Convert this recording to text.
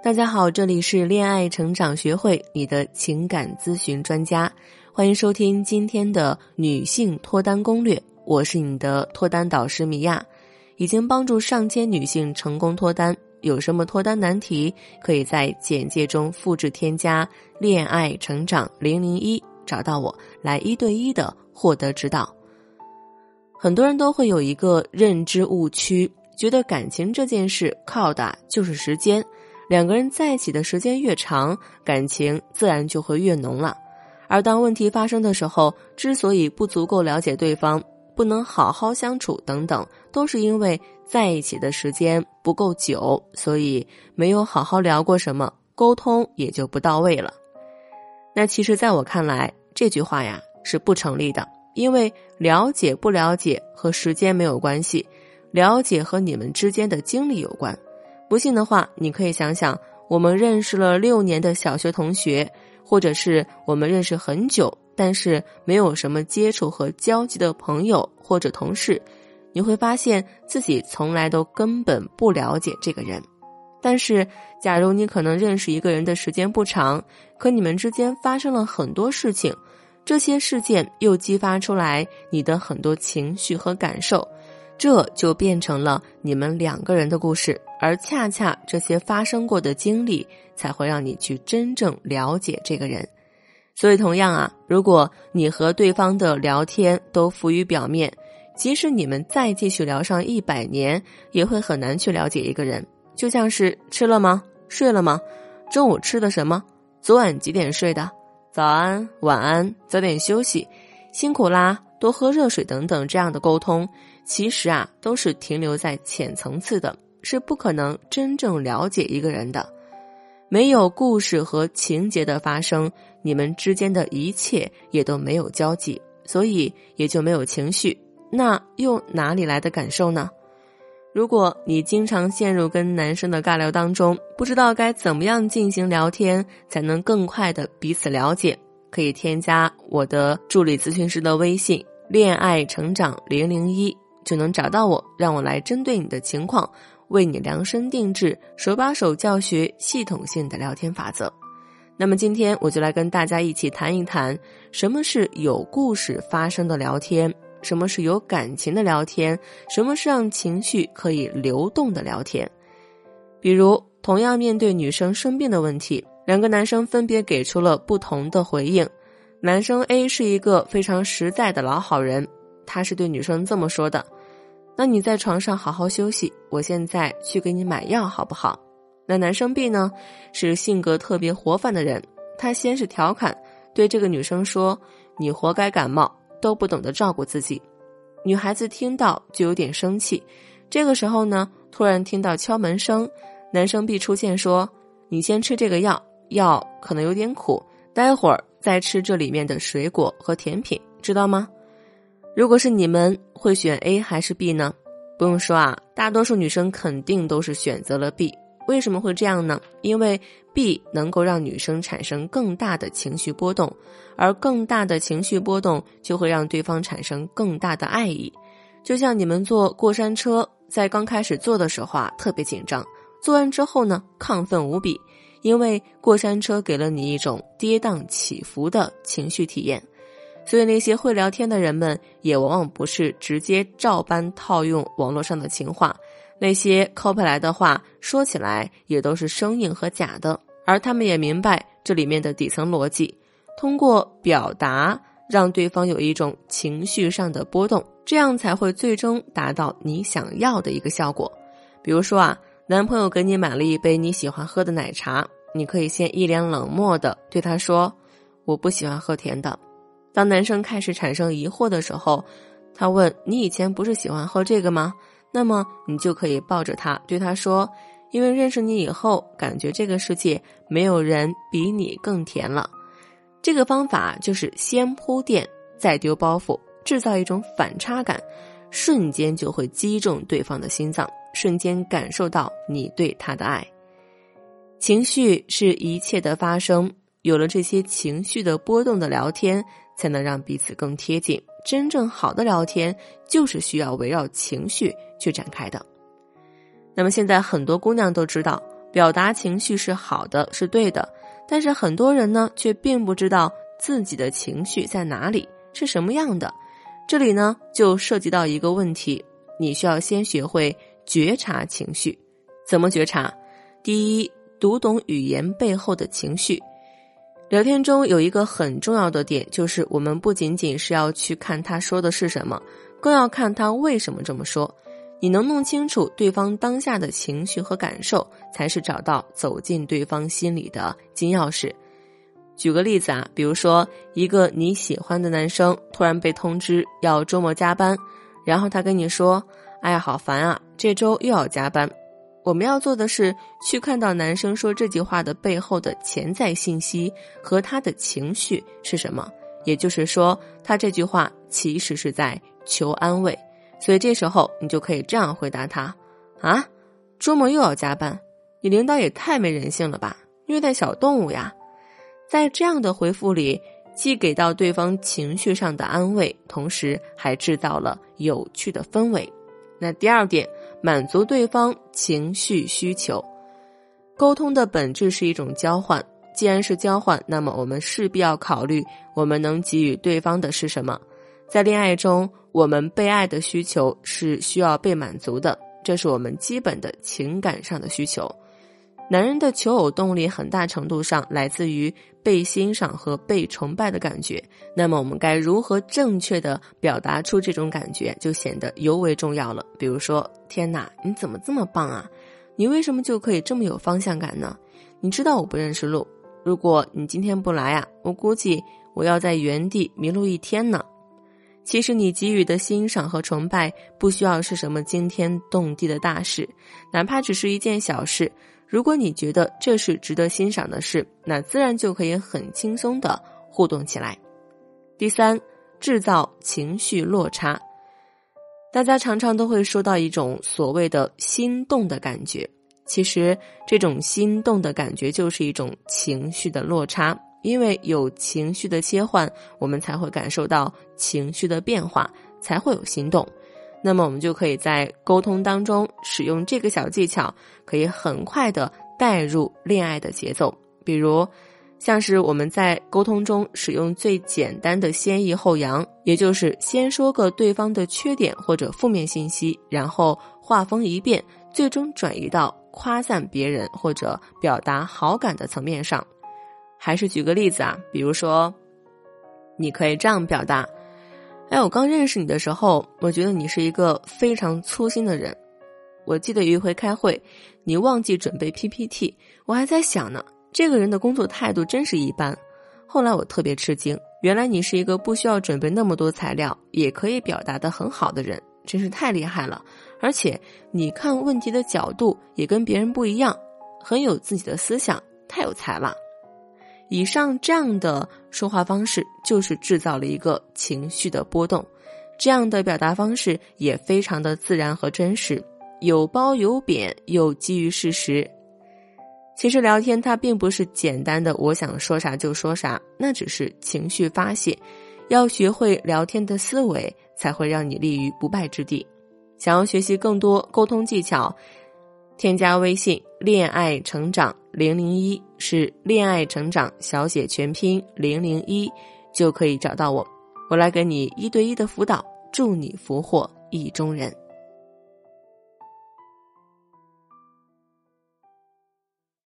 大家好，这里是恋爱成长学会，你的情感咨询专家，欢迎收听今天的女性脱单攻略。我是你的脱单导师米娅，已经帮助上千女性成功脱单。有什么脱单难题，可以在简介中复制添加“恋爱成长零零一”，找到我来一对一的获得指导。很多人都会有一个认知误区，觉得感情这件事靠的就是时间。两个人在一起的时间越长，感情自然就会越浓了。而当问题发生的时候，之所以不足够了解对方，不能好好相处等等，都是因为在一起的时间不够久，所以没有好好聊过什么，沟通也就不到位了。那其实，在我看来，这句话呀是不成立的，因为了解不了解和时间没有关系，了解和你们之间的经历有关。不信的话，你可以想想，我们认识了六年的小学同学，或者是我们认识很久但是没有什么接触和交集的朋友或者同事，你会发现自己从来都根本不了解这个人。但是，假如你可能认识一个人的时间不长，可你们之间发生了很多事情，这些事件又激发出来你的很多情绪和感受。这就变成了你们两个人的故事，而恰恰这些发生过的经历，才会让你去真正了解这个人。所以，同样啊，如果你和对方的聊天都浮于表面，即使你们再继续聊上一百年，也会很难去了解一个人。就像是吃了吗？睡了吗？中午吃的什么？昨晚几点睡的？早安，晚安，早点休息，辛苦啦。多喝热水等等，这样的沟通，其实啊都是停留在浅层次的，是不可能真正了解一个人的。没有故事和情节的发生，你们之间的一切也都没有交集，所以也就没有情绪。那又哪里来的感受呢？如果你经常陷入跟男生的尬聊当中，不知道该怎么样进行聊天，才能更快的彼此了解。可以添加我的助理咨询师的微信“恋爱成长零零一”，就能找到我，让我来针对你的情况，为你量身定制、手把手教学系统性的聊天法则。那么今天我就来跟大家一起谈一谈，什么是有故事发生的聊天，什么是有感情的聊天，什么是让情绪可以流动的聊天。比如，同样面对女生生病的问题。两个男生分别给出了不同的回应。男生 A 是一个非常实在的老好人，他是对女生这么说的：“那你在床上好好休息，我现在去给你买药好不好？”那男生 B 呢，是性格特别活泛的人，他先是调侃对这个女生说：“你活该感冒，都不懂得照顾自己。”女孩子听到就有点生气。这个时候呢，突然听到敲门声，男生 B 出现说：“你先吃这个药。”药可能有点苦，待会儿再吃这里面的水果和甜品，知道吗？如果是你们会选 A 还是 B 呢？不用说啊，大多数女生肯定都是选择了 B。为什么会这样呢？因为 B 能够让女生产生更大的情绪波动，而更大的情绪波动就会让对方产生更大的爱意。就像你们坐过山车，在刚开始坐的时候啊，特别紧张，坐完之后呢，亢奋无比。因为过山车给了你一种跌宕起伏的情绪体验，所以那些会聊天的人们也往往不是直接照搬套用网络上的情话，那些 copy 来的话说起来也都是生硬和假的，而他们也明白这里面的底层逻辑，通过表达让对方有一种情绪上的波动，这样才会最终达到你想要的一个效果。比如说啊。男朋友给你买了一杯你喜欢喝的奶茶，你可以先一脸冷漠的对他说：“我不喜欢喝甜的。”当男生开始产生疑惑的时候，他问你以前不是喜欢喝这个吗？那么你就可以抱着他对他说：“因为认识你以后，感觉这个世界没有人比你更甜了。”这个方法就是先铺垫，再丢包袱，制造一种反差感，瞬间就会击中对方的心脏。瞬间感受到你对他的爱，情绪是一切的发生。有了这些情绪的波动的聊天，才能让彼此更贴近。真正好的聊天，就是需要围绕情绪去展开的。那么现在很多姑娘都知道，表达情绪是好的，是对的，但是很多人呢却并不知道自己的情绪在哪里，是什么样的。这里呢就涉及到一个问题，你需要先学会觉察情绪。怎么觉察？第一，读懂语言背后的情绪。聊天中有一个很重要的点，就是我们不仅仅是要去看他说的是什么，更要看他为什么这么说。你能弄清楚对方当下的情绪和感受，才是找到走进对方心里的金钥匙。举个例子啊，比如说一个你喜欢的男生突然被通知要周末加班，然后他跟你说：“哎呀，好烦啊，这周又要加班。”我们要做的是去看到男生说这句话的背后的潜在信息和他的情绪是什么，也就是说，他这句话其实是在求安慰。所以这时候你就可以这样回答他：啊，周末又要加班，你领导也太没人性了吧，虐待小动物呀！在这样的回复里，既给到对方情绪上的安慰，同时还制造了有趣的氛围。那第二点，满足对方情绪需求。沟通的本质是一种交换，既然是交换，那么我们势必要考虑我们能给予对方的是什么。在恋爱中，我们被爱的需求是需要被满足的，这是我们基本的情感上的需求。男人的求偶动力很大程度上来自于被欣赏和被崇拜的感觉。那么，我们该如何正确的表达出这种感觉，就显得尤为重要了。比如说：“天哪，你怎么这么棒啊？你为什么就可以这么有方向感呢？你知道我不认识路，如果你今天不来啊，我估计我要在原地迷路一天呢。”其实你给予的欣赏和崇拜不需要是什么惊天动地的大事，哪怕只是一件小事。如果你觉得这是值得欣赏的事，那自然就可以很轻松的互动起来。第三，制造情绪落差。大家常常都会说到一种所谓的心动的感觉，其实这种心动的感觉就是一种情绪的落差。因为有情绪的切换，我们才会感受到情绪的变化，才会有心动。那么，我们就可以在沟通当中使用这个小技巧，可以很快的带入恋爱的节奏。比如，像是我们在沟通中使用最简单的先抑后扬，也就是先说个对方的缺点或者负面信息，然后话锋一变，最终转移到夸赞别人或者表达好感的层面上。还是举个例子啊，比如说，你可以这样表达：“哎，我刚认识你的时候，我觉得你是一个非常粗心的人。我记得有一回开会，你忘记准备 PPT，我还在想呢，这个人的工作态度真是一般。后来我特别吃惊，原来你是一个不需要准备那么多材料也可以表达的很好的人，真是太厉害了。而且你看问题的角度也跟别人不一样，很有自己的思想，太有才了。”以上这样的说话方式，就是制造了一个情绪的波动。这样的表达方式也非常的自然和真实，有褒有贬，又基于事实。其实聊天它并不是简单的我想说啥就说啥，那只是情绪发泄。要学会聊天的思维，才会让你立于不败之地。想要学习更多沟通技巧。添加微信“恋爱成长零零一”是“恋爱成长”小写全拼零零一，就可以找到我。我来给你一对一的辅导，祝你俘获意中人。